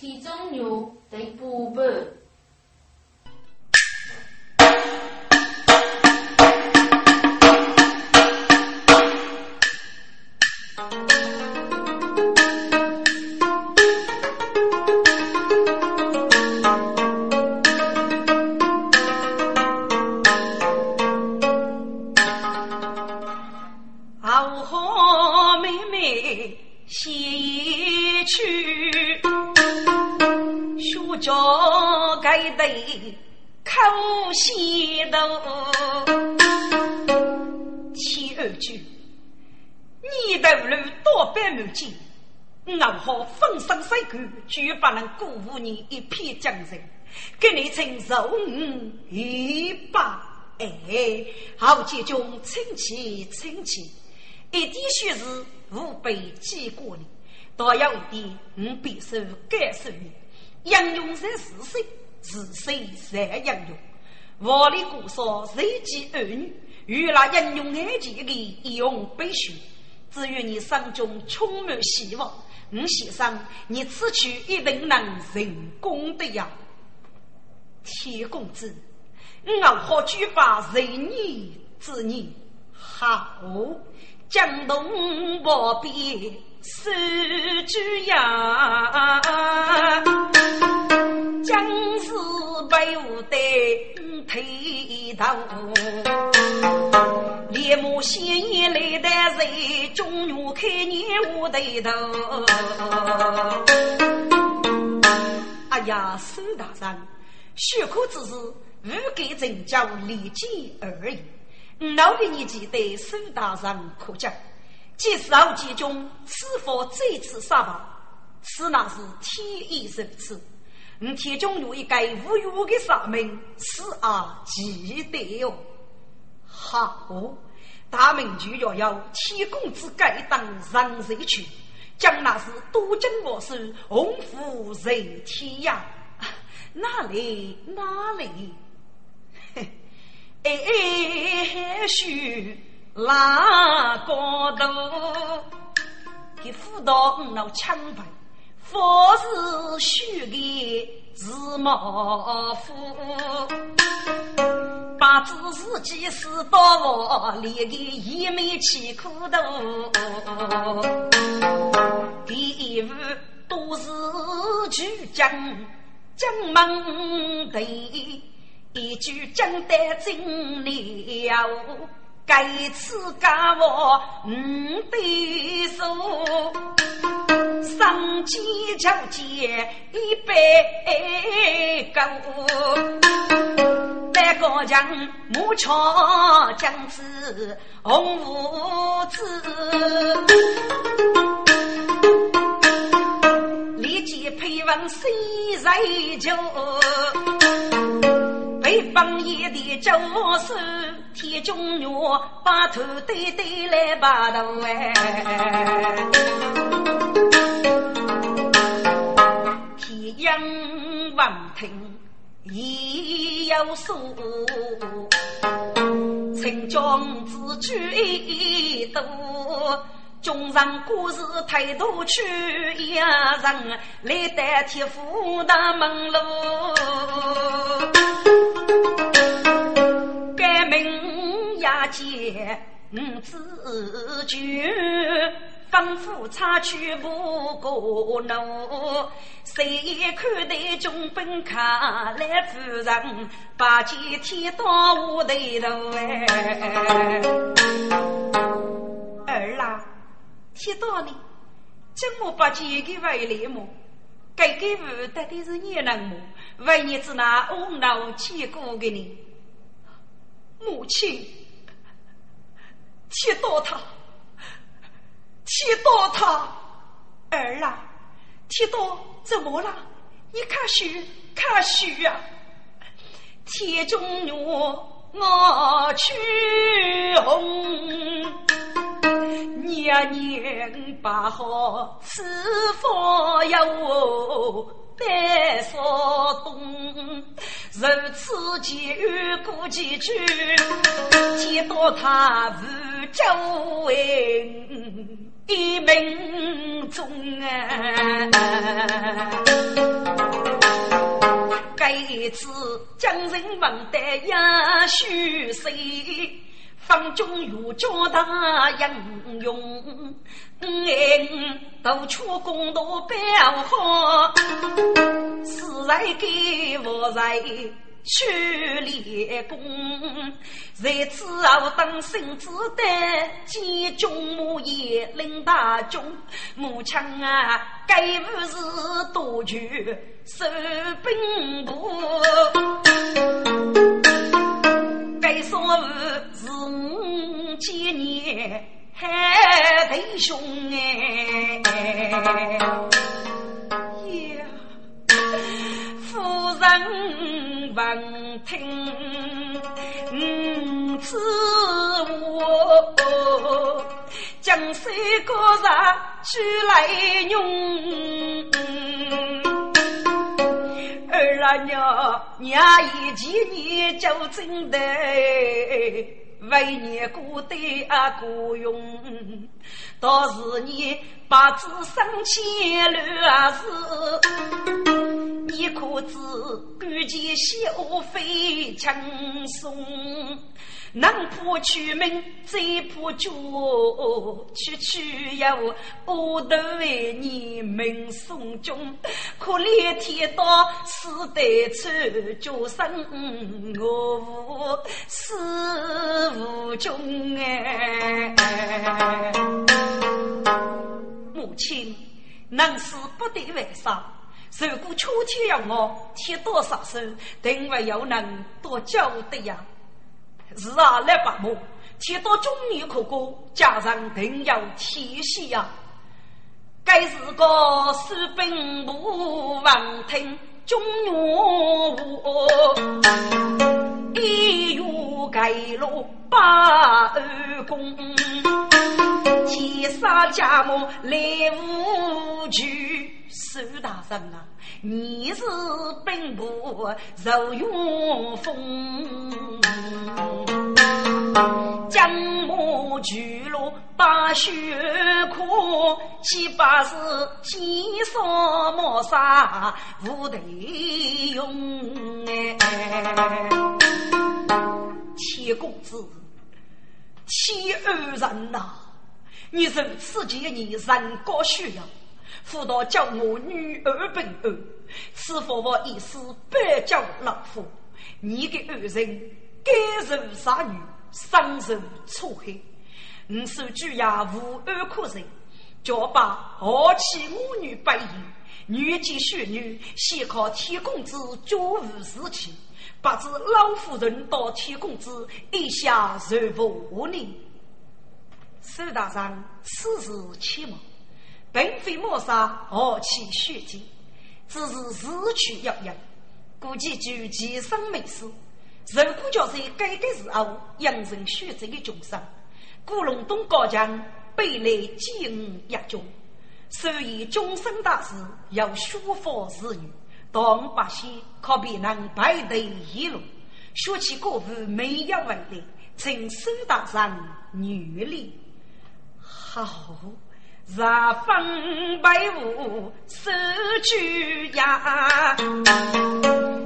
其中牛得补补。我风生水起，绝不能辜负你一片精神，给你称受一把。哎，好姐中称奇称奇，一点虚实无被记过你，倒有一点我必须感受你，应用在事实。是谁在应用？我的故说谁及儿女？与那应用爱情的一用悲绪。只愿你心中充满希望。吴先生，你此去一定能成功的呀！铁公子，我好举把随你之年，好江东莫比守举呀！将士被我得推头，烈马鲜艳来的人，中原开年我对头。哎呀，苏大人，许可之事，无给陈家立即而已。老给你记得苏大人可讲，即使后继中是否再次杀伐，此乃是天意如此。你铁中有一个无欲的杀命，死而记得哟。好，大明就要有七公子该当上谁去？将那是多金我手，红福人天呀！哪里哪里？嘿 哎，许拉高头，给辅导五老枪牌。佛是虚的字毛夫，把自是几时到我连个一眉起苦头，第一步都是去将将门的一句讲得真了。该次家我五对手，上街求借一百个，来个将木桥将子红五子，立即配文谁在就。北方野的周氏，铁中女把头对对来把头哎，天阳望听已有数，陈江子举多，中上故事太多去一人来代替富的门路。名呀，见五子君，吩咐差去不过路。谁看得中本卡来夫人，把几天到我头头哎。儿啦，听到你，怎么把几个为来么？该给我带的是你人么？为你子那懊恼气过给你，母亲，气到他，气到他，儿啊，气到怎么了？你看书，看书啊！天中月，我去红，年年把好赐福哟。白少东，如此几遇过几句，见到他无周应，一命中啊！该次将人问得也虚谁？方中有交大英勇，嗯，都出公道表好，是来给我在。去立功，在此后当生子的见中母也领大军，母亲啊，该不是多去守兵部，是五几年还弟兄哎，呀，夫人。闻听，嗯，我江山高上去来用，儿啊娘娘一见你就真的为你孤单啊孤勇，到是你把子生气乱事。你可知古今小非轻松，能破取名，再破旧，区区有我都为你命送终。可怜天道死得出，就生我无死无终哎！母亲，能死不得为啥？如果秋天要我贴多少手，定会有能多交的呀。是啊，来把母贴到中年可过，家上定要贴息呀。该是个士兵不忘听中原话，一月盖落八二公，天杀家母来无惧。苏大人啊，你是兵部受用风，将马巨鹿把血哭，岂不是天上谋杀无头用？哎，铁公子，铁二人呐，你如此见你人高需要。辅导叫我女儿本儿，此佛我一死百叫老夫。你的二人该受杀女，伤受错害。你手举呀无二可人，叫把傲气我女白衣，女见血女，先靠天公子绝无事情。不知老夫人到天公子一下受不你。苏大人，此事切莫。并非谋杀，豪气血溅，只是日趋遥遥。估计就其生没死。如果叫在改革时候养成血债的众生，古龙东高墙背来金压中，所以终身大事要书法子女，当百姓可别能排队一路。说起过府没有问题，请苏大人女力好。十分白雾守居呀，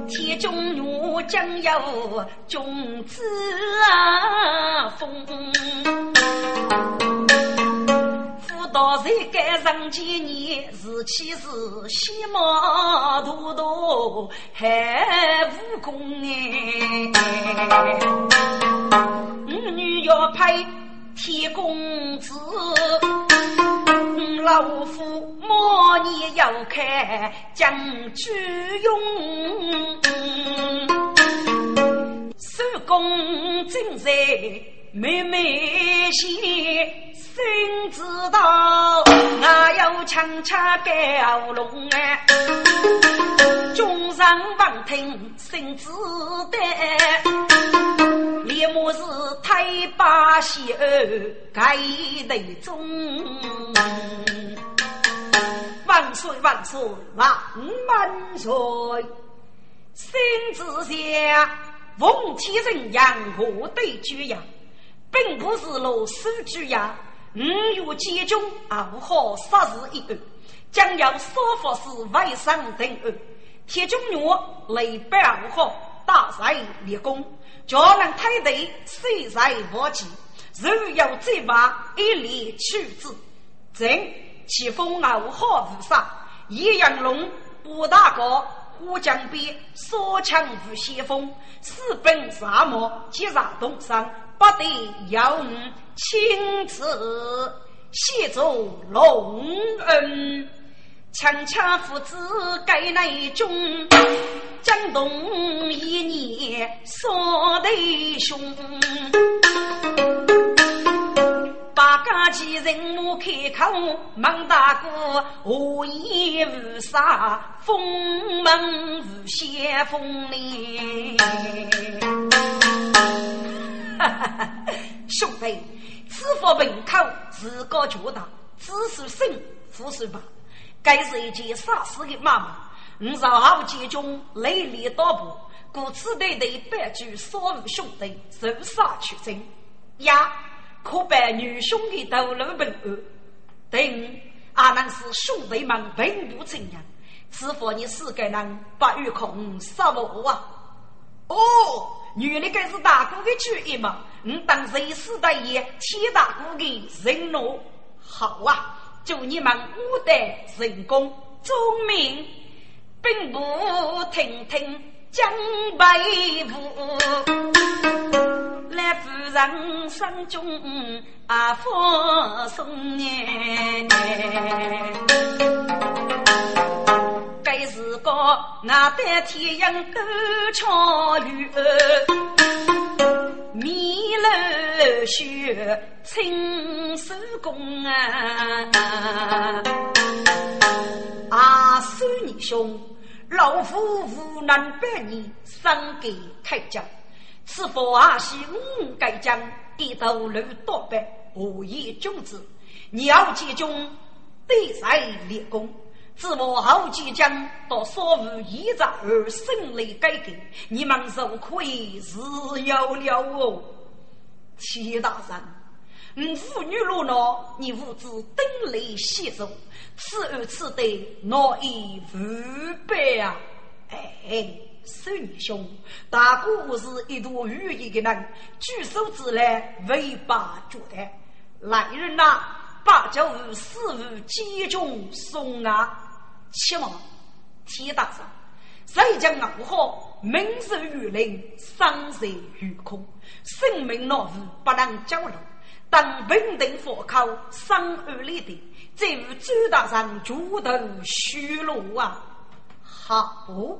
天中月将有君子啊风。辅导在该上几年，是其是西马多多还武功哎，五女要配天公子。老夫莫年要看将军用，手工正在妹妹心，心知道我要强掐高龙啊，众人闻听心知道。连么是太把喜儿盖头中，万岁万岁万万岁！心之下，奉天人阳，我对举呀，并不是罗书举呀，五月集中五号杀日一案，将要说服是外省定案。铁中月雷白五号大赛立功，叫人太队虽在无忌，如有再把一力取之。正其风五号无杀，叶阳龙不大哥虎江边所强无先锋，私奔沙漠击杀东山，不得要吾亲自协助龙恩。强强父子盖内中，江东一年说弟兄。八家几人莫开口，孟大哥何言无杀，封门无先锋哩。哈哈哈！兄弟，此佛门口自个觉得，只是生，不是法。该是一件杀死的妈妈，五十二集中雷厉倒步，故此对对百句所无兄弟受杀取真呀，可拜女兄的道路本案。等阿南是兄弟们并不承认，此佛你四个人不与空杀我啊！哦，原来该是大哥的主意嘛，你当谁死的也替大哥的人诺好啊！祝你们五代成功，聪明，并不听听江北舞，来夫人生中啊放松耶。该是个那代天阳歌唱女米楼雪，青手工啊！啊，孙你兄，老夫无能百年，生给开疆。此佛阿西五盖将，一头路多白，何以君子？你要集中对在立功。自我后即将到所无依仗而胜利改革，你们就可以自由了哦。齐大人，吾妇女落闹，你无知登雷携手，此二此对，哪一无白啊？哎，孙女兄，大哥是一朵羽翼的人，举手之劳为八觉得，来人呐，把酒四物集中送啊！七王天大上，谁将我好名受于林，生在于空，生命难负不能交流。当平定佛口，生二里的，再与周大人主头虚落啊！好，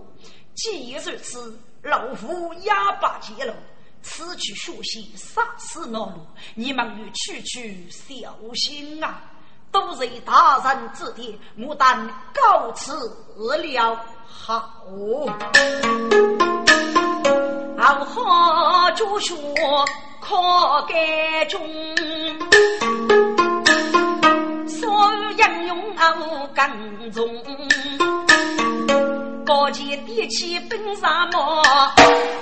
既如此，老夫哑巴结了，此去学习杀死恼怒，你们要区区小心啊！都是大人指点，牡丹告辞了。好，好好就学可改中，所有应用无跟踪。高见地气奔沙漠，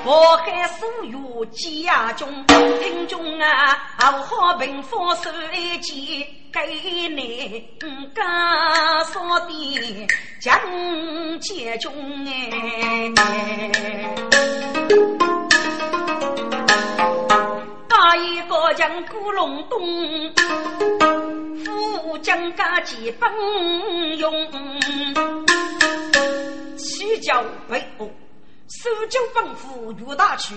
祸害所有家中。听中啊，好平风手一剑给你家所的将家中哎。一个将古龙东，副将家几本用。七教北欧，苏州帮扶岳大区，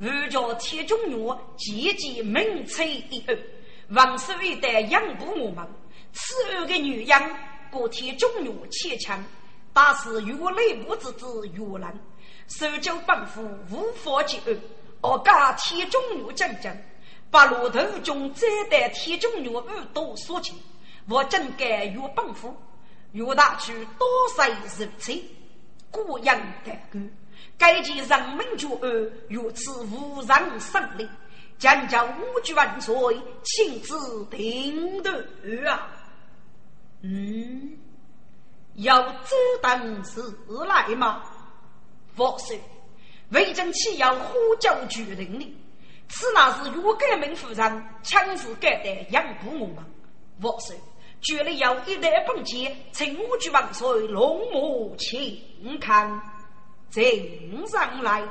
二叫铁中岳，积极名垂一二，王守一代养不我们，此二个女人，过铁中岳牵强，打死岳内部之子岳兰，苏州帮扶无法结案，我家铁中岳将将，把骆头中这代铁中岳耳朵所擒，我真该岳帮扶岳大区多岁如此。孤阳的歌，该集人民绝案，如此无人胜利，将叫五局万岁亲自定夺啊！嗯，要这等事来吗？不是，魏征岂要呼叫举人呢？此乃是欲改名夫人强势改代养护我们。我说，绝了要一代本钱，请我去万岁龙母请看，正上来。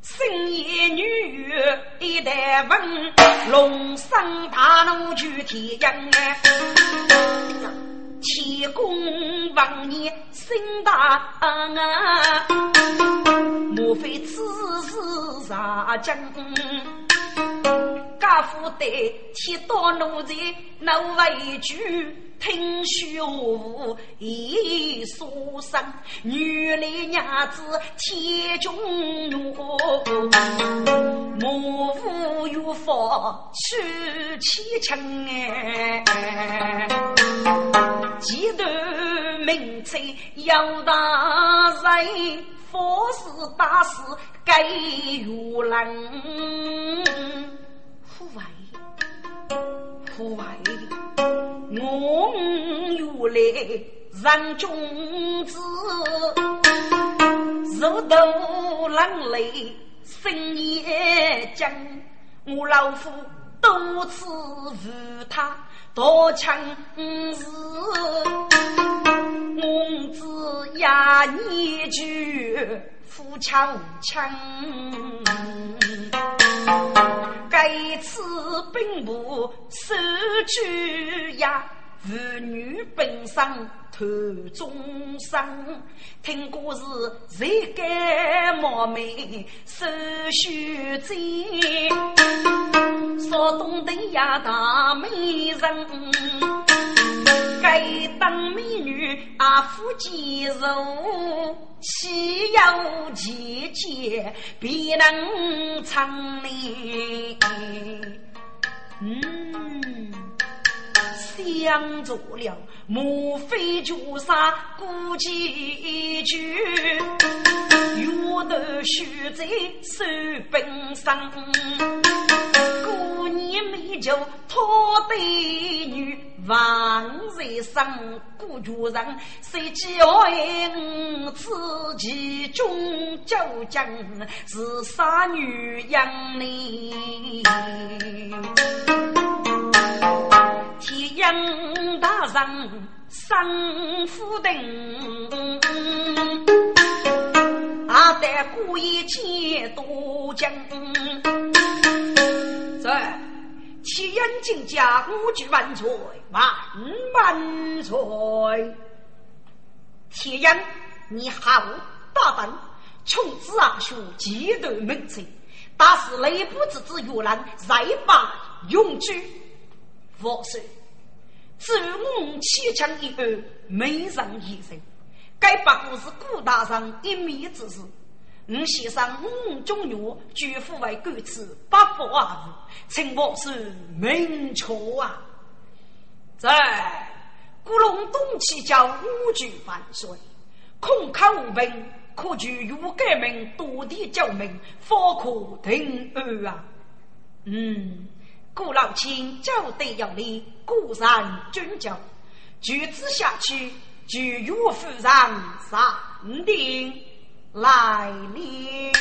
深夜女月一代问，龙生大怒举天阳天公望你心大啊！莫非此事杀将？家父得天道奴才闹委屈，听虚无一说声，原来娘子天中怒，莫无有法去欺情哎。几段名菜有大人，佛事大事该如人。父为父为，我原来人君子，肉头冷泪深夜将，我老夫多次与他。多情是公子呀，你句富强强，该次兵部收取呀。妇女本生头中生，听故事谁敢冒昧手续罪？说东的呀大美人，该当美女啊富肌肉，岂有姐姐必能成呢？嗯。想着了，莫非就杀孤几句？月头须在手本上，过年美酒托对女，王在上孤绝人，谁爱我自己中究竟是啥女人呢？天阳大人生夫定，阿得故意见多将。在天阳进家，我举万岁万万岁！天阳，你好大胆，穷子阿兄几多门子，但是内部之子越南再把永居。万岁！自我七强以后，没人一人。该不过是顾大人一面之词。我先生五中药，举夫为官职，不服阿父，请万岁明确啊！在古龙东起叫五举万岁，空口无凭，可据欲改名，多地救命，方可定案啊！嗯。顾老卿就得有礼，固然遵教。举子下去，就岳夫人上殿来临。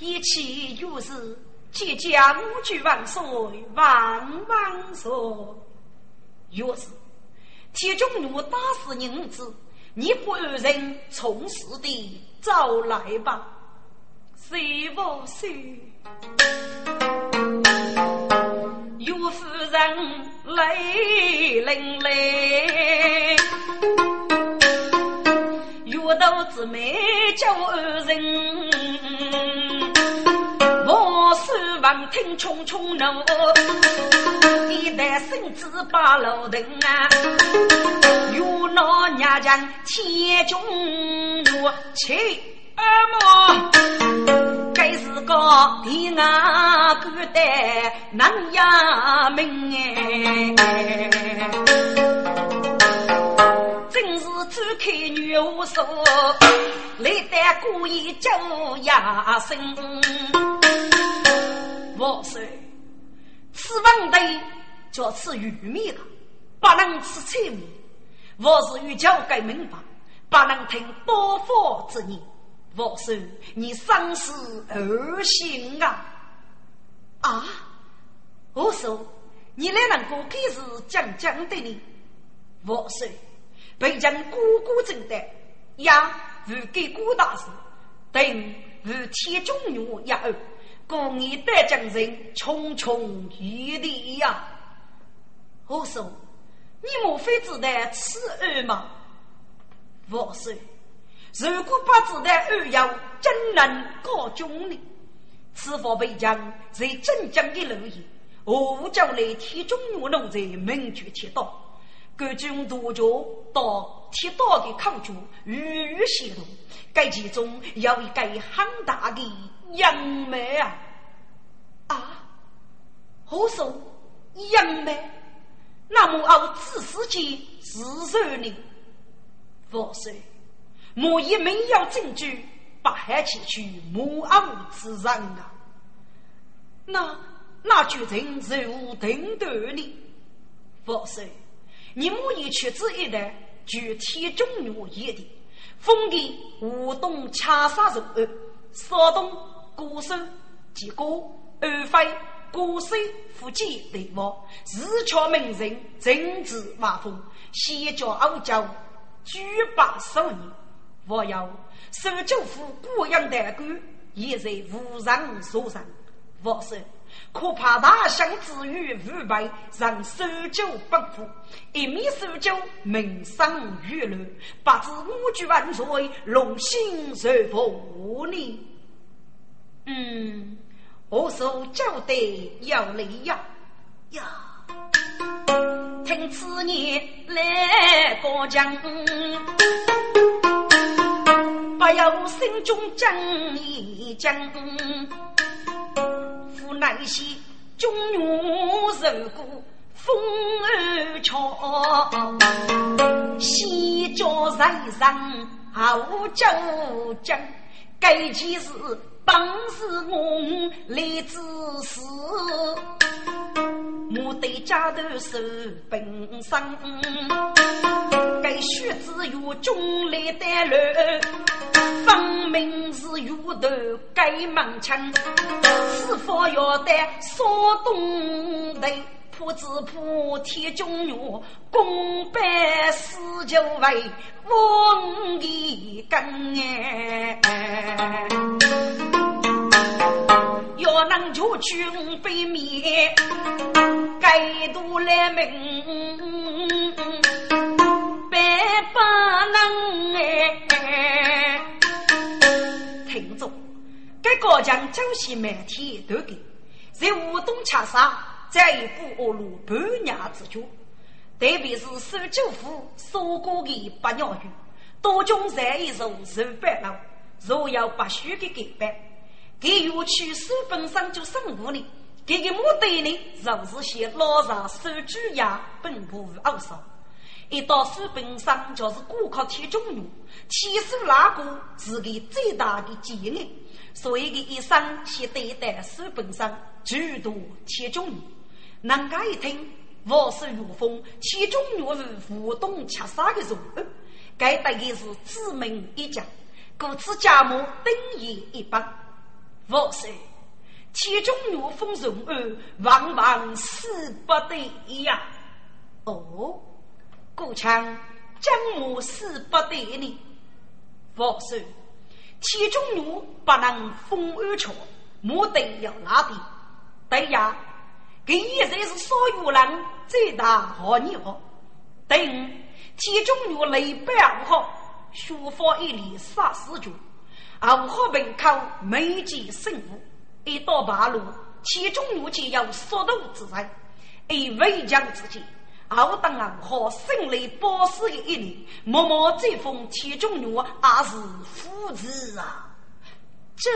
一起又是即将五句万岁，万万岁。又是铁中奴打死女子，你不二人从实的找来吧？谁不谁？岳夫人泪淋漓，岳头姊妹叫二人，我手望听匆匆怒，一代圣旨把楼登啊，岳老娘将千军怒气。阿母，该是个天涯孤单难呀命哎，真是只看女无数，来得故意叫呀声。我说，吃饭的叫吃玉米了，不能吃菜米。我是欲教改明白，不能听多方之言。王叔，你生死而行啊！啊，我说你来能够给是讲讲的呢？王叔，被将姑姑正的呀，如给郭大师，等如天中女呀儿，故你得将人重重余力呀！我说，你莫非只得此儿吗？王叔。如果不知道二要怎能告终呢？此番被将在镇江的楼宇，何叫来铁中路奴在明举铁道？各军督教到铁道的口处，日日协同。该其中有一个很大的杨梅啊！啊，何说杨梅？那么我自私间是谁呢？佛说。莫以没有证据，把害前去莫傲之人啊！那那决定如何定断呢？佛说：你莫以屈指一代，具体中原一的，封地武东恰杀入二，少东孤身结果二非孤身夫妻对望，自敲名人，政治马风，先教傲娇，举把少年。我要守九府过阳的官，也在无人所上。我说，可怕大相之余腐败，让守九不服。一面守九，名声娱乐，不知五举万岁，龙心如何呢？嗯，我说交代要来呀呀，听此言来过江。我有心中正义将，无奈些中原受过风雨桥，西郊人上好酒将，该几时本是我来自私。我对家头受本伤，该须知有中来带路，分明是有头该忙枪，是否要得少东头？不知破天中原，功败死就为王一根哎。要能救军北面，该度来命，百不能哎。听着，该高将朝夕每天都给，在武东恰杀，在一步恶路半年之久，特别是守九府所过的八鸟鱼，多种在一手受白了，若要不许的改变。给园区书本上就生活呢，这个目的呢，就是些老上手举呀，本不无少。一到书本上就是顾客贴中原，贴书那个是个最大的技能，所以的一生先对待书本上诸多贴中原。人家一听，我是如风，贴中原是互动吃杀的人，该大概是知名一家，故此家母等于一般。我说，其中有风容儿，往往死不得呀。哦，故强将我死不得呢。我说，其中有不能风安桥，莫得要哪边？对呀，这现在是所有人最大好鸟。等其中有雷百五号，学法一里杀死军。二号门口没见生物，一到八路，其中路就有速度之人，以围将之间。二当二号胜利保死的一年，默默追封其中路，也是父子啊。这，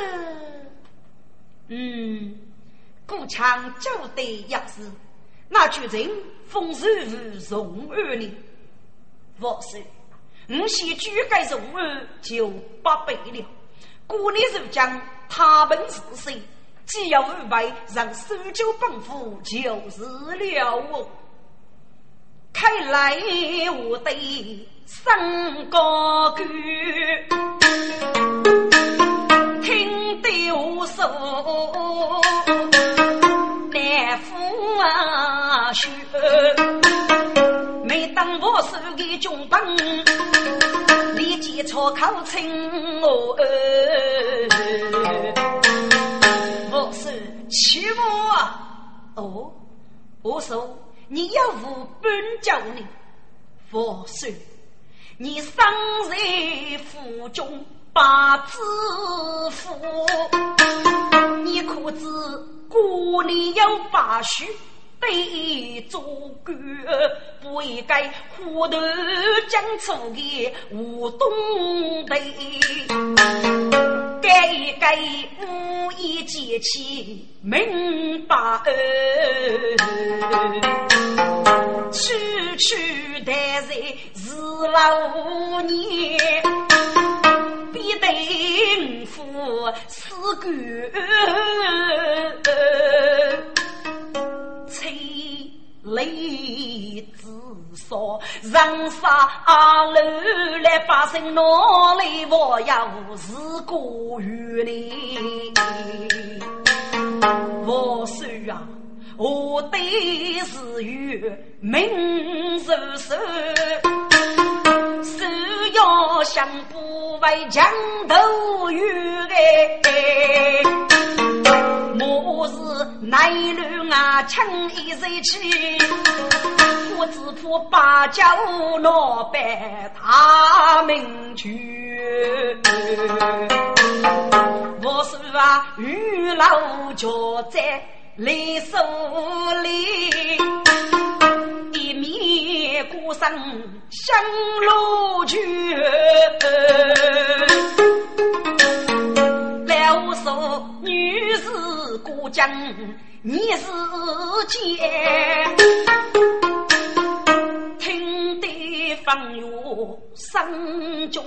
嗯，故强就得压制，那巨人风水无容二呢？我说，你先举改容二就不百了。故你如将他们是谁，既要五百，让苏州帮府就是了我。来我的升高歌，听得我说。把血。每当我手的军棒，立即朝口称我儿。我是欺我啊！哦，我说你要无本教你，我说你生在府中把子富，你可知过年要把许？对做官不应该糊涂讲出的无东北，该该无意结起明白，区区待在是老年，必得夫死官。催泪自杀，人杀楼来百姓哪里我要是过于你？我说啊，我对是有命如寿，手要想不为墙头月哎。我是南路啊，青衣人去，我只怕八家老板他们去。我是啊，玉老脚在雷手里，一面鼓声响如去。我说女子过江，你是见，听得方圆心中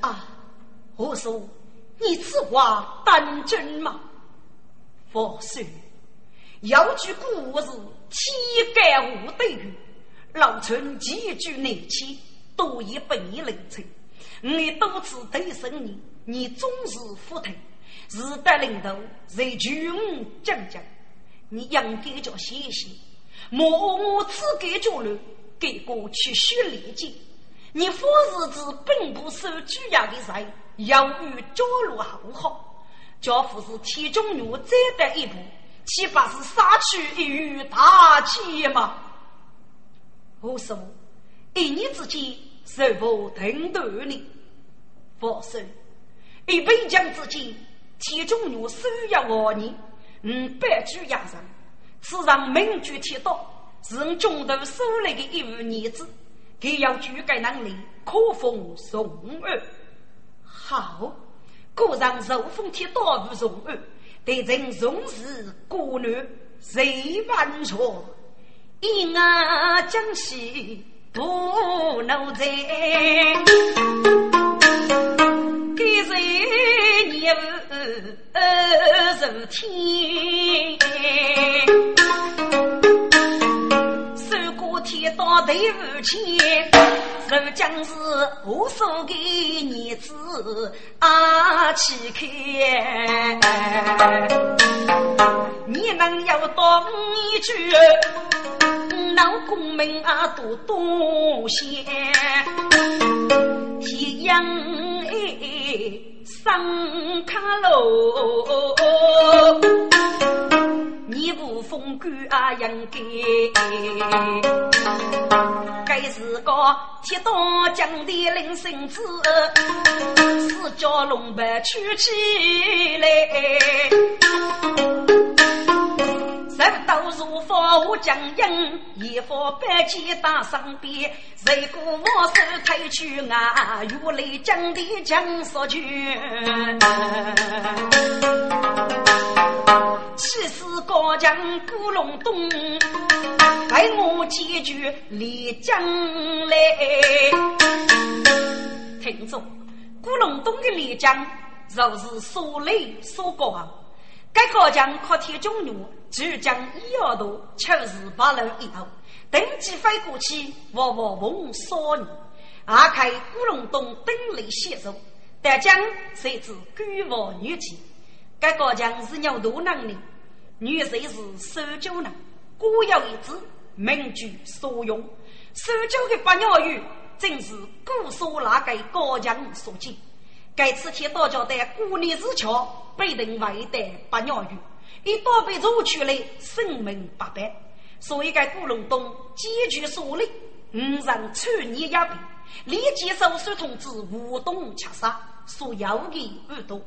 啊！我说你此话当真吗？佛说有句故事，天干无对雨老臣几句内气，都已被你领成。你多次推升你，你总是服退，日得领头，在军将将，你应该叫谢谢。莫我只给着了，给过去学礼节。你富日子并不受主要的人，要与着落好好。家父是天中女，再得一步，岂不是杀去一羽大气吗？我说，一念之间。是否听得你？佛说，一北疆之间，天中女需要我你，嗯，百举压人，此上名举铁道，是我中途收来的一位女子，给要举改能力，可封宋儿。好，果然受封铁道不宋儿，得人重视孤女，谁万错？因啊江西。不能在，给谁念如天？受过天道对不起，如将是无数的日子啊起开，你能有多一句？老公们啊，多多谢，天阳哎，上卡喽，你无风干啊，应该，该是个铁打将的领孙子，四脚龙白举起来。人都如佛无将英，一副白旗打上边。谁顾我手推去啊？如雷将的将说去。气死高将古龙东，为我解决李将来。听着，古龙东的李将，若是所雷所高。该高将靠铁中路，就将一二度，秋日八楼一头，登机飞过去，我我逢少年，阿开古龙洞登雷携手，但将谁知孤王女骑？该高将是有大能力，女谁是守旧人，古有一字，名句所用。守旧的八鸟语，正是古所那个高强所见。该次天道教的孤立之桥，被人为的八鸟语，一刀被捉去了，生命八百。所以该古龙东几句所立，五人穿泥压扁，立即手书通知吴东切杀，所要的耳朵。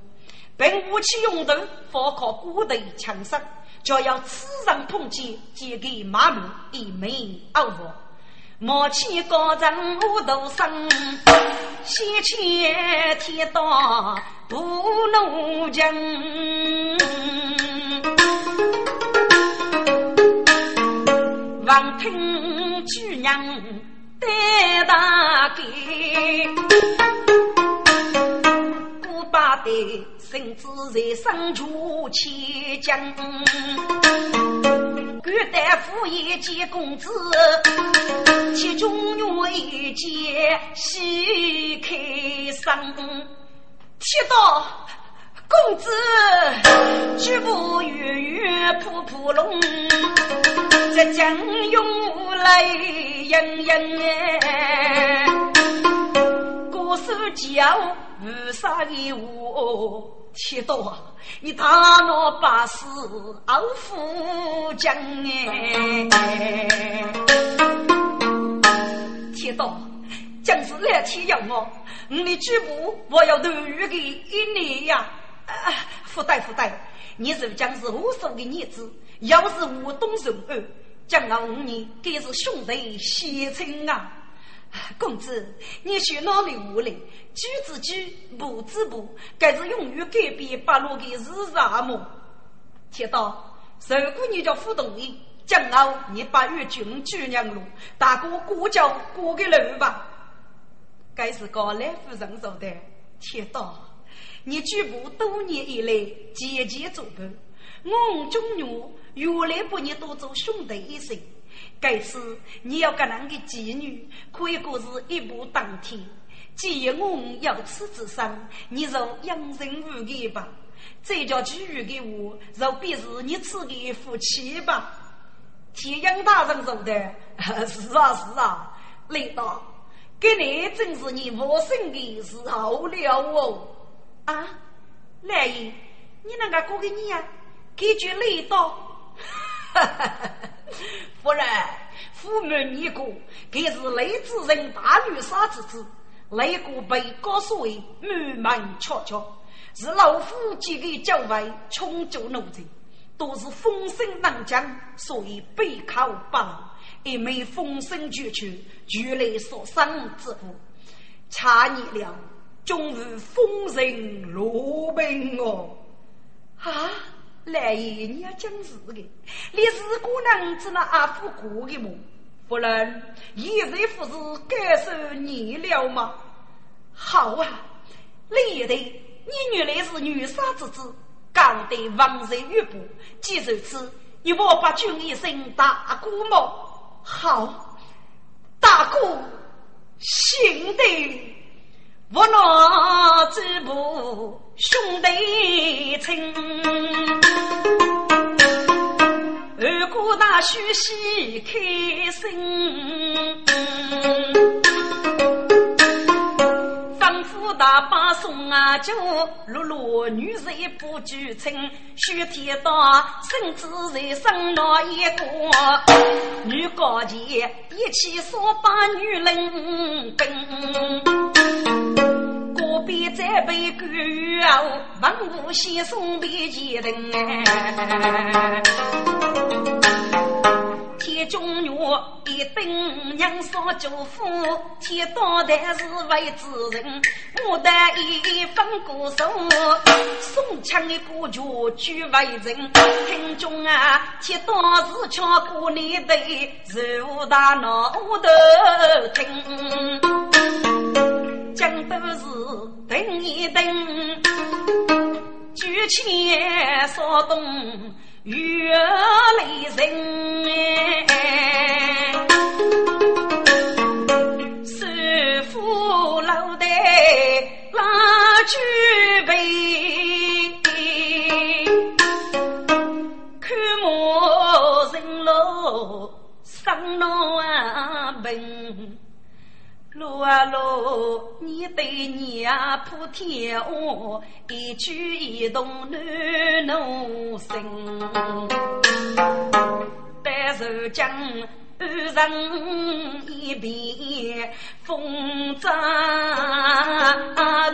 并武器用途，方靠古代强盛，就要此人碰见，即给马路一枚二五。莫欺高人无头生，先前天道不怒将。望听举娘带大给，古巴的。甚至在身处千江，古代富一见公子，其中有一件喜开生。听到公子举步远远扑扑龙，浙江涌来盈盈哎，歌手叫无啥的我。铁道啊，你大闹八十二夫将哎！铁道，将是来天要我，你的举步我要投入的一年呀！啊，福袋福袋，你是将是无数的日子，要是无动手儿，将来五年该是兄弟贤亲啊！公子，你去哪里屋里？举之举，步之步，该是永远改变八路的日常么？铁道，如果你叫傅东义，将后你把越军举娘路，大哥过桥过个路吧。该是高来夫人说的。铁道，你举步多年以来节节做伴，我中女原来不你当做兄弟一生。该次你要跟那个妓女，可以过是一步登天。既然我有此之身，你就养人无义吧。这叫居于的我，就必是你赐的福气吧。天阳大人说的，是啊是啊，雷道，给你正是你我生的时候了哦。啊，来爷，你那个过给你呀？给句雷道，夫人，父母你过，给是雷子人大女杀之子，雷国被告诉为满门翘翘，是老夫几个教外穷究奴才，都是风声浪将，所以背靠不牢，一枚风声绝去，俱来所伤之苦，差你了，终日风声落冰哦，啊！来爷，你要讲事的，你是姑娘只那阿福过的么？夫人，现在不是该受你了吗？好啊，李对，你原来是女杀之子，刚得王人玉部，既如此，你莫把君一声大姑么？好，大姑，行的。我拿这部兄弟情，二姑那须喜开心。大把送啊酒，落落女人不拘称，许天大甚至在生那一个女高洁，一起说把女人跟。何必再被狗咬，万物先送别前人。天中月一灯娘烧酒福，天当台是为之人。我的一分歌手，送枪的歌曲举为人。听中啊，天当是唱歌你的，如大脑头听。讲都是，等一等，举起扫把，如何来？神诶，手扶脑，拉举杯，看我神罗生罗诶，门。路啊路，你对娘普天下，一举一动暖奴心。白手将安人一边风扎断，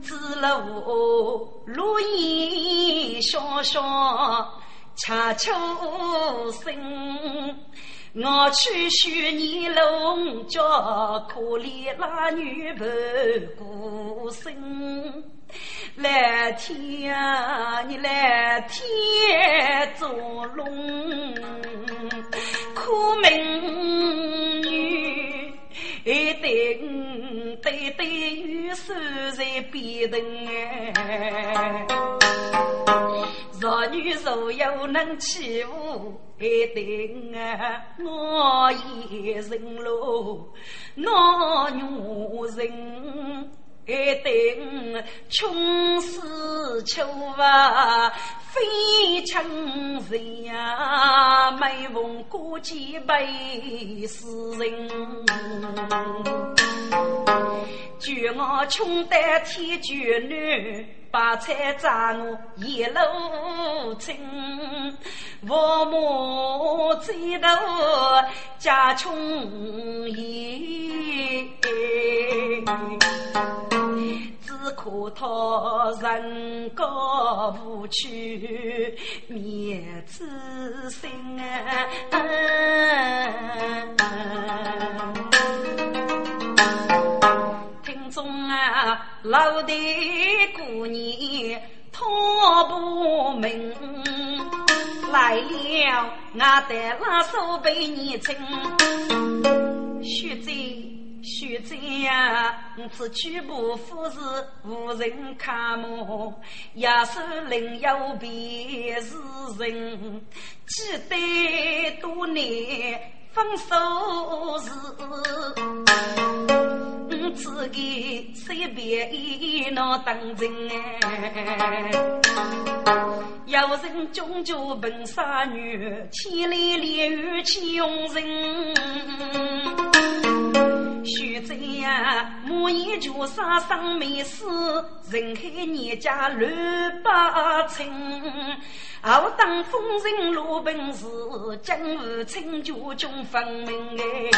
知路路烟潇潇。恰秋生，我去寻你龙家，可怜那女伴孤身。来天啊，你来天做龙，苦命，一对五对对玉手在边头哎。若女若有能欺负，一定啊我一人喽，那女人一定穷死求啊，非强人呀，每逢过节被死人，就我穷得天绝女。把菜扎我一路走，父母追头家穷也，只可他人高不去面子心啊。中啊，老的姑娘托不明，来了俺的拉手被你称。学者学者呀，此去不富是无人看么？也是另有别是人，记得多年分手时。自己随便一闹当真哎，有人终究奔杀女，千里连雨去用人。徐州呀，莫言就杀生没死，人海人家乱八寸。傲当风尘落本事，江湖清就中分明哎。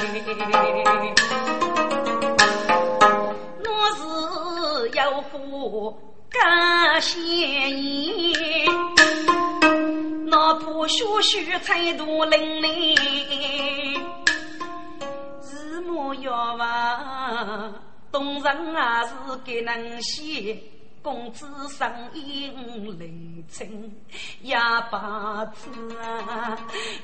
有福干仙言，哪怕学学才多伶俐，日暮要望，东人啊是给能写。公子声音雷震，哑巴子啊，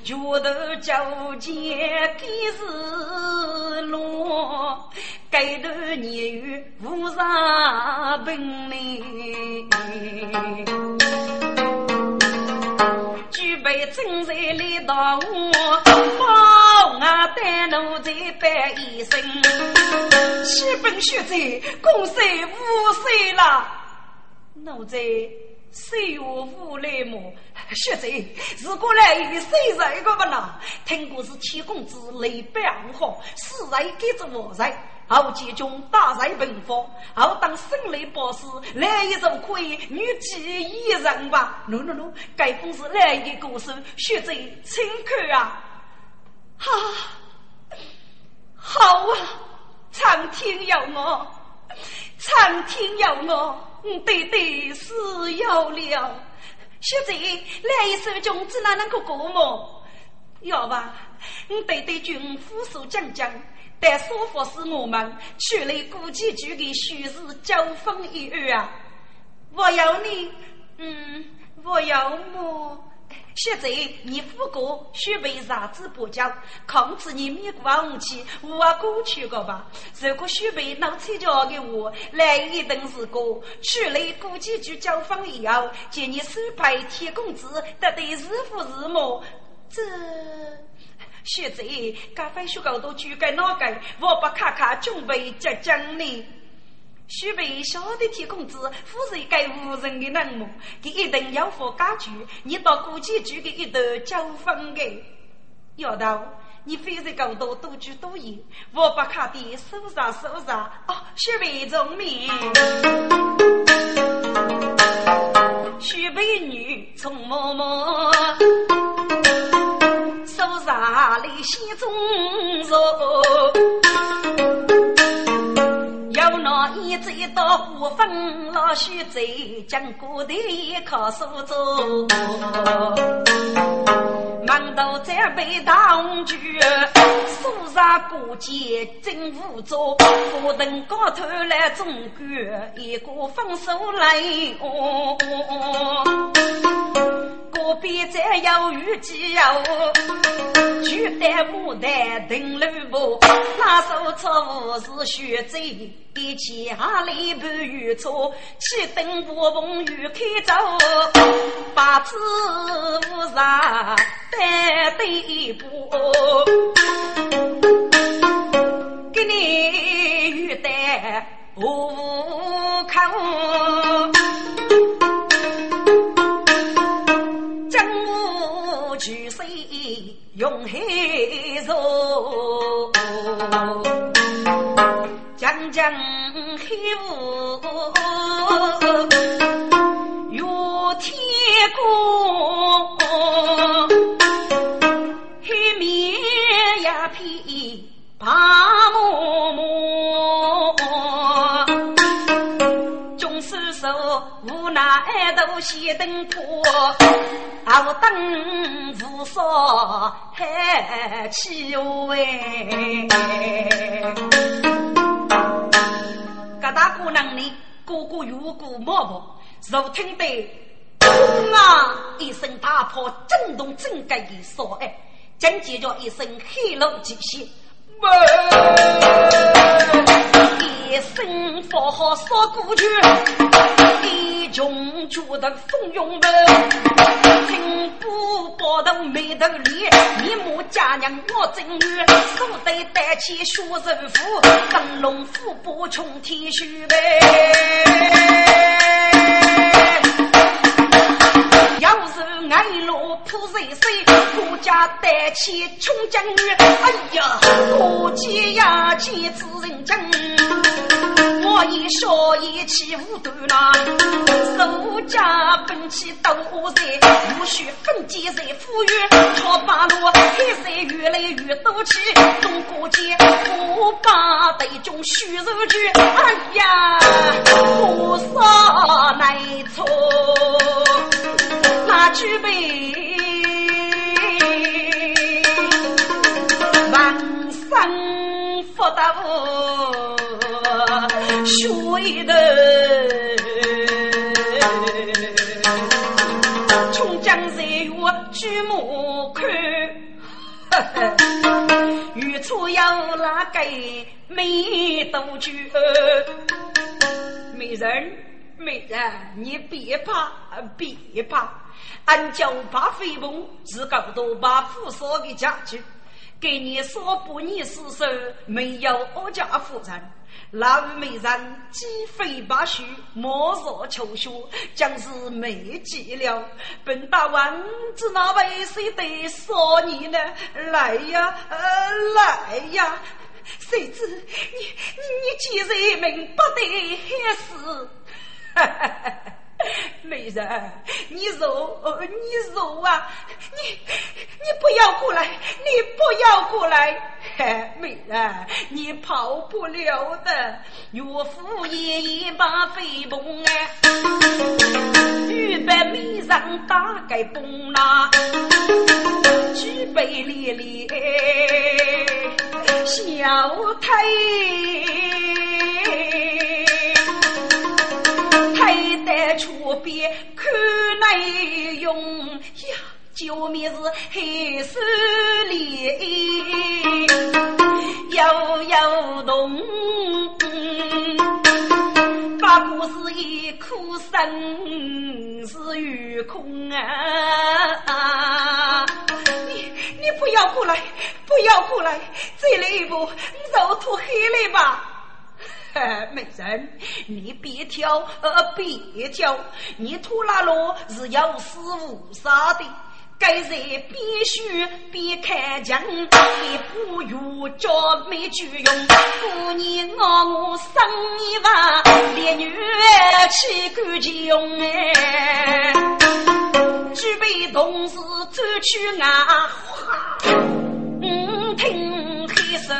拳头交接给是落，该头年月无啥本领，举杯正在来到我，保我带奴才拜一声，七本学在，公岁五岁了。奴才岁月无来么？学者如果来一谁人个不能？听过是七公子雷百好，四人给着我人，后结中大人奔放，后当生雷报师，来一种可以女妓一人吧？no no no，该封是来一个故事，学者请看啊！哈，好啊，苍天有我，天有我。对对是有了，小贼来一首中子哪能够过么？要吧，对对军副手将将，但说法是我们去了古籍局的虚实交锋一二啊！我要你，嗯，我要么。现在你父哥需备啥子补教，控制你米国武器，我过去个吧。如果需备脑彩脚的我，来一顿是个，去了估计就交锋以后，见你手牌铁工资，得得日复日么？这现在刚翻学高都举个哪个？我不看看准备接将呢？许备晓得铁公子夫人该无人的冷漠，他一定要发家具，你到古街举个一段交锋的。丫头，你非是够多多句多言，我把卡的收上收上。哦，许备聪明，许备女从嬷嬷。手上里心中肉，那一道虎风老许在将古代一靠苏州，忙到在被大红军，苏上过节真无助，火灯高头来中国，一个分手来哦。隔壁再有雨季哦，举担牡丹登楼坡，那手错误是学走，一起下里半月车，七灯不碰雨开走，八字无上单对步，给你雨担无口。用黑肉，将黑雾，越天空，黑面一片白茫茫，众叔叔无奈都先登坡。好灯无烧还起喂，各大姑娘呢，个个有个毛毛，如听得咚啊一声大炮震动整个的所哎，紧接着一声黑龙巨响。一声佛号说过去，一众觉得蜂拥门，金布包头眉头脸，面目佳娘我正月，手得带起学人妇，灯笼虎步冲天须呗。要是爱落铺人水，国家带起穷将女。哎呀，国家呀，见子人精，我一说一气无端呐，手家本起斗人，无需分金在富裕，朝八路黑色越来越多起，东过街五八对中虚肉剧，哎呀，多少难错。那举杯，万生福德水头，冲江水月举目看，远处有那个美杜鹃，美人，美人，你别怕，别怕。俺叫八飞鹏是搞多把扶手的家具，给你说不你死手，没有我家夫人。那美人鸡飞八须，莫若求学，将是没计了。本大王子那位谁得说你呢？来呀，呃，来呀！谁知你你你既然明不得害死，哈哈哈。美人，你走，你走啊！你你不要过来，你不要过来！美人，你跑不了的。岳父爷爷把飞蓬哎，预备美人打个崩啦，举杯连连小太。在出边看内容呀，救命是黑手里摇摇动，不过是一颗生是虚空啊！你你不要过来，不要过来，再来一步，肉脱黑了吧！美人，你别挑，呃，别挑，你拖拉罗是有死无杀的。该人必须边开枪，一步越脚没举用。姑娘我我生一万，烈女岂敢用哎？举备同时走去啊，嗯，听手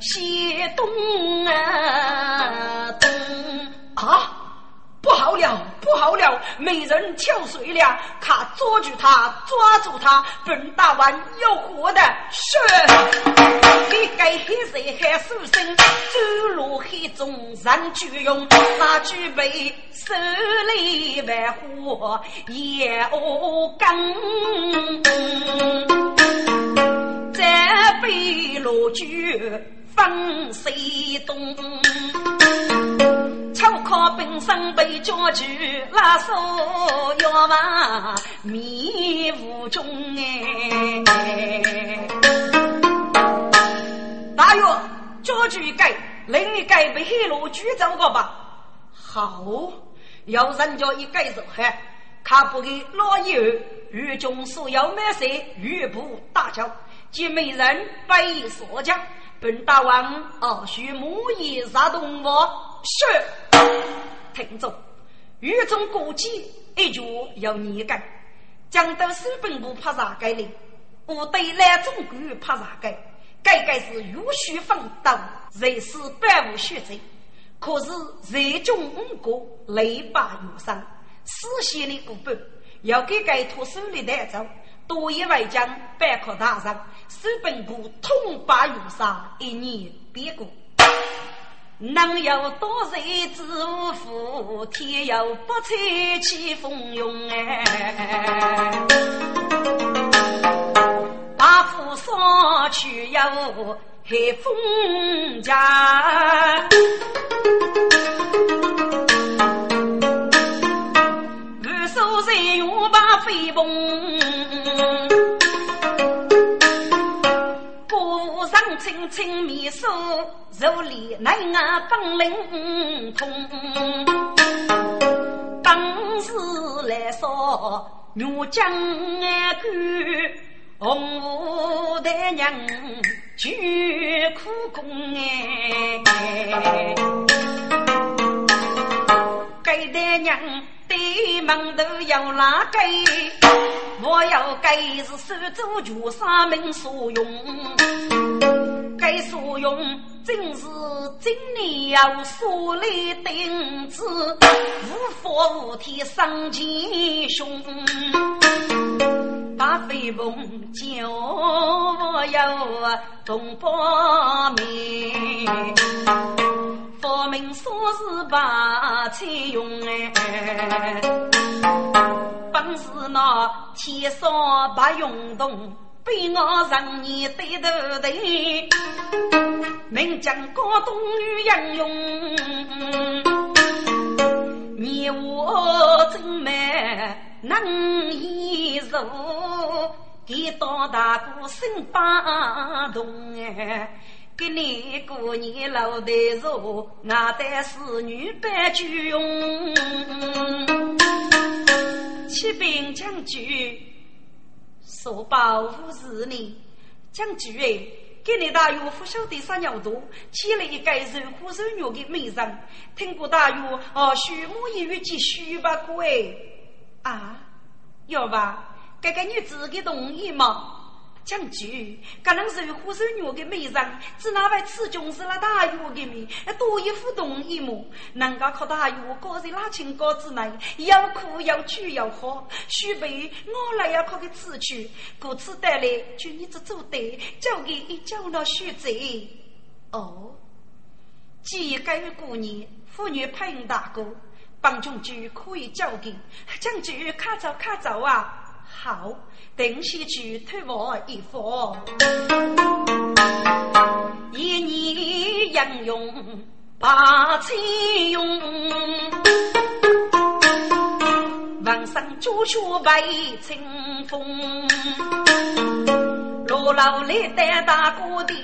先动啊动啊。不好了，不好了！美人跳水了，卡捉住他，抓住他！本大王要活的，是！你该黑色还书生，走路黑中人举用，那举杯手里万火也更，再杯落酒分谁东？巧靠本身被家具拉手要往迷雾中哎！大约家具改，另一改被黑路举走过吧？好，要人家一改走还，他不给老友狱中所有买些玉布大轿，及美人被所将。本大王哦，需木易杀动物。是，听着，狱中过几一句要你干，江都守本部怕啥改哩？部队来中国怕啥改？改改是浴血奋斗，人是百无血罪。可是人中五国雷拔有伤，死线的部分要给该脱手里带走。多一外将百科大人，守本部痛拔有伤，一年别过。能有多少知福？天有不测起风涌哎！把夫杀去有海风家，无数人用把飞蓬。清清面书，如里内外本领通。当时来说，女将爱干，红舞台娘举苦功哎。该代娘对门头要拉盖，我要盖是手足全三门所用。该所用正是今年要所来钉子，无法无天生吉凶。把飞鹏叫有同胞名，佛名说是把菜用哎，本是那天上把运动。被我让你对头对，名将高东女杨勇，你我真美能一如，给到大哥心把动哎，给你过年老的肉，俺的侍女白菊用，启禀将军。说保护是你，将军哎，给你大约不晓得啥鸟多，起了一个肉苦肉肉的美人，听过大约哦，许母一语及许八哥哎，啊，要吧，这个女子的同意吗？将军，可能是虎手女的美人，只那位此君是那大约的命，多一副同一幕，能够靠大约高在那情高之内，要苦要苦要喝，须备我来要靠个自取，故此带来就你这做对，交给一交那血贼。哦，既该过年，妇女配大哥，帮将军可以交给将军，卡走卡走啊！好，等西去推我一方，一年应用把钱用，晚上就学为清风，落楼来带大哥的，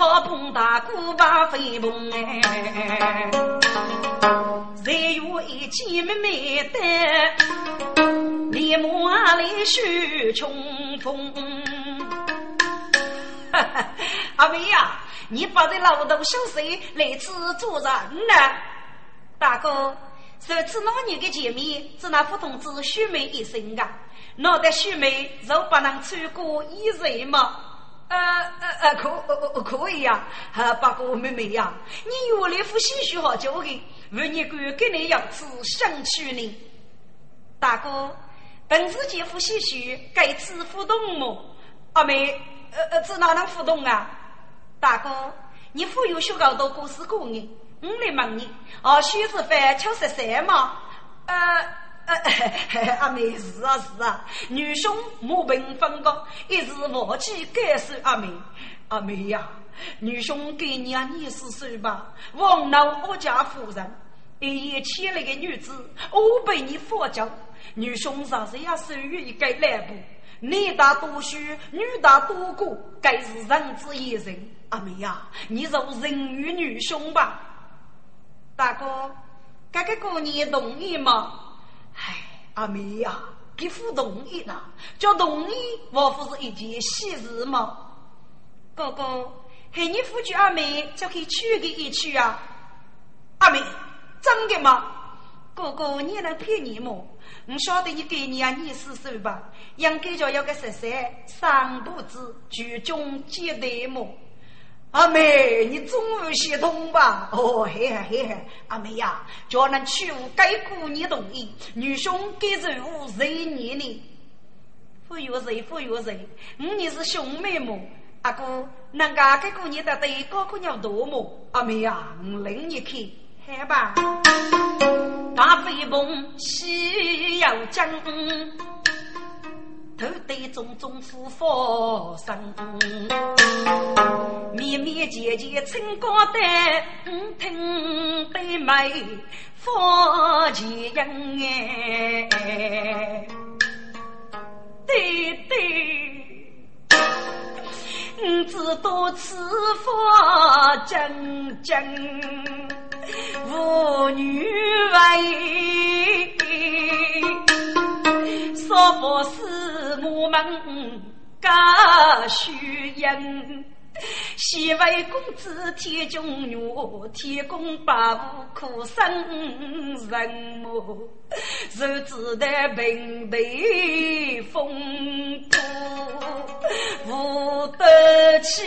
靠碰大鼓把飞蓬哎，再有一姐妹妹的，立马来雪冲锋。阿妹呀，你把这劳动小水来吃做人呢？大哥，上次那年的见面，只那副同志秀美一身啊，脑袋秀美，就不能穿过衣人吗？呃呃呃，可呃可以呀，啊，不过妹妹呀，你原来副喜许好教的，为你敢跟你样子相去呢？大哥，本次姐夫喜许该支付动么？阿妹。呃呃，这哪能互动啊？大哥，你富有学高多故事过呢？我来问你，哦，徐子凡吃十三吗？呃，阿妹是啊是啊，女兄莫凭风光，一时忘记感受阿妹。阿妹呀，女兄给你啊二十岁吧，王老我家夫人，一夜娶了个女子，我被你佛教，女兄啥时要收于一个来部。男大多虚，女大多过，该是人之一人。阿妹呀，你做人与女兄吧。大哥，这个姑娘同意吗？唉，阿妹呀，给夫同意了，叫同意，莫不是一件喜事吗？哥哥，喊你夫君阿妹就可以娶给一娶啊。阿妹，真的吗？哥哥，你能骗你吗？我晓得你给你啊，你试试吧。应该叫要个十三三肚子，举中接待么？阿妹，你中午系统吧？哦，嘿嘿嘿，阿妹呀，叫人娶我，该姑你同意，女兄该任务谁你呢？忽悠谁？忽悠谁？我你是兄妹么？阿哥，人家给姑你的对高姑娘多么？阿妹呀，我领你去。看吧，大飞鹏西游江，头戴种种护法绳，面面姐姐春光丹，听得美佛前音哎，对对，我知道此法真真。妇女为，说不是母门家虚应。西为公子天中女，天公八无可生人母，如子的平地风土，无得起。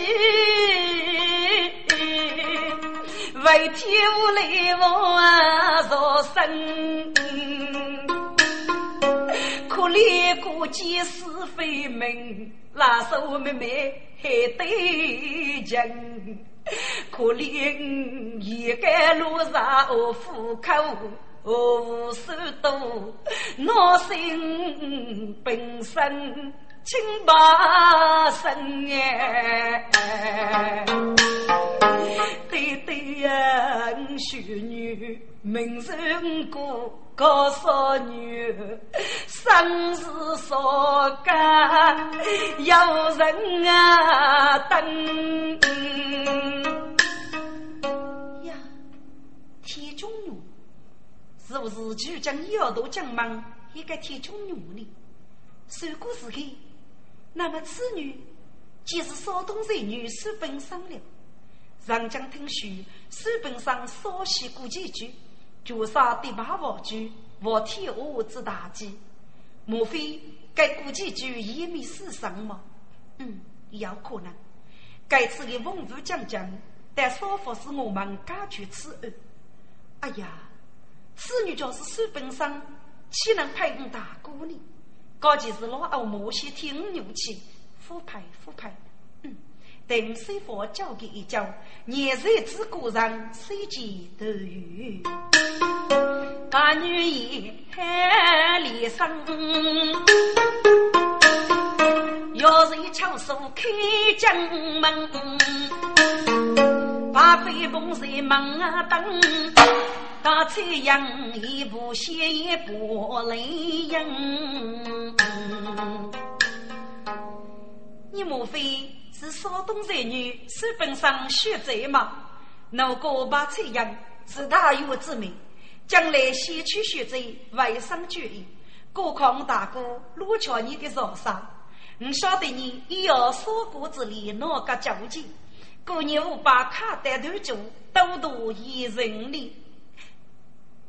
为天无来往做生，可怜孤寂是非门，拉手妹妹还得劲，可怜一个路上我虎口我无手多，恼心本身。清白生耶，对对呀，秀女名人过高少女，生死所干有人啊等。呀，天中女是不是就将摇头将忙一个天中女呢？受过是的。那么此女既是少东人女，书本上了。上将听说，书本上稍写过几句，绝杀第八王句，我天下之大忌。莫非该过几句也没死伤吗？嗯，有可能。该次的文武将将，但少否是我们解决此案。哎呀，此女就是书本上，岂能配我大哥呢？高级是老欧某些听牛气，复牌复牌，嗯，等师傅教给一教，年岁之故人随机得遇。大女也海里生，要是一枪手开江门，把飞蓬在门啊等。大太阳一步斜一步雷影，你莫非是山东才女，书本上学贼嘛？如果把这样是大有之名，将来先去学贼，外生就义。何况大哥路桥你的上山，我晓得你也要锁骨子里哪个交情？过年我把卡带头住，多多一人力。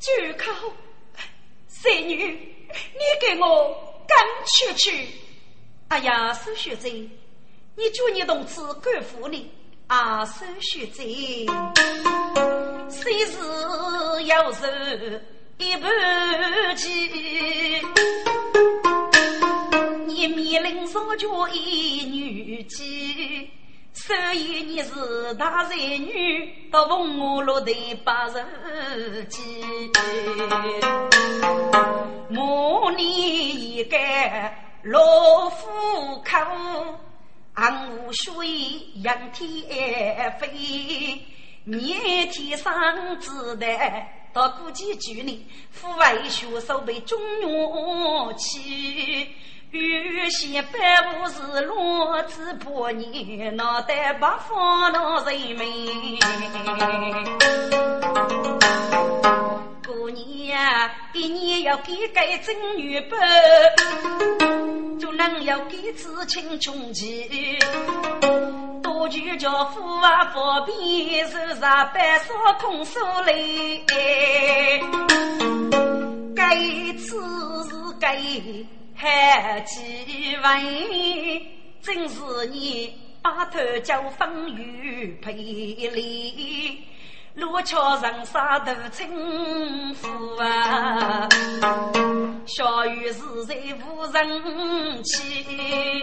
就靠三女，你给我赶出去！哎呀，苏学贼，你祝你同志干服你啊，苏学贼，虽是要受一盘棋，你面临上就一女妓。所以你是大才女，到凤我落地八十几，母你一个老虎口，昂无水扬天飞，你天上子的到古几句里，父外学手被中原去。有些百物是落子婆娘，脑袋不放到人民。过年呀，一年要给个正月半，就能要给知青穷钱。多聚叫富啊方便，手上白少空手嘞。该吃是该。还几问，正是你把头叫风雨陪里，路桥人杀头称呼啊，小雨是在无人气。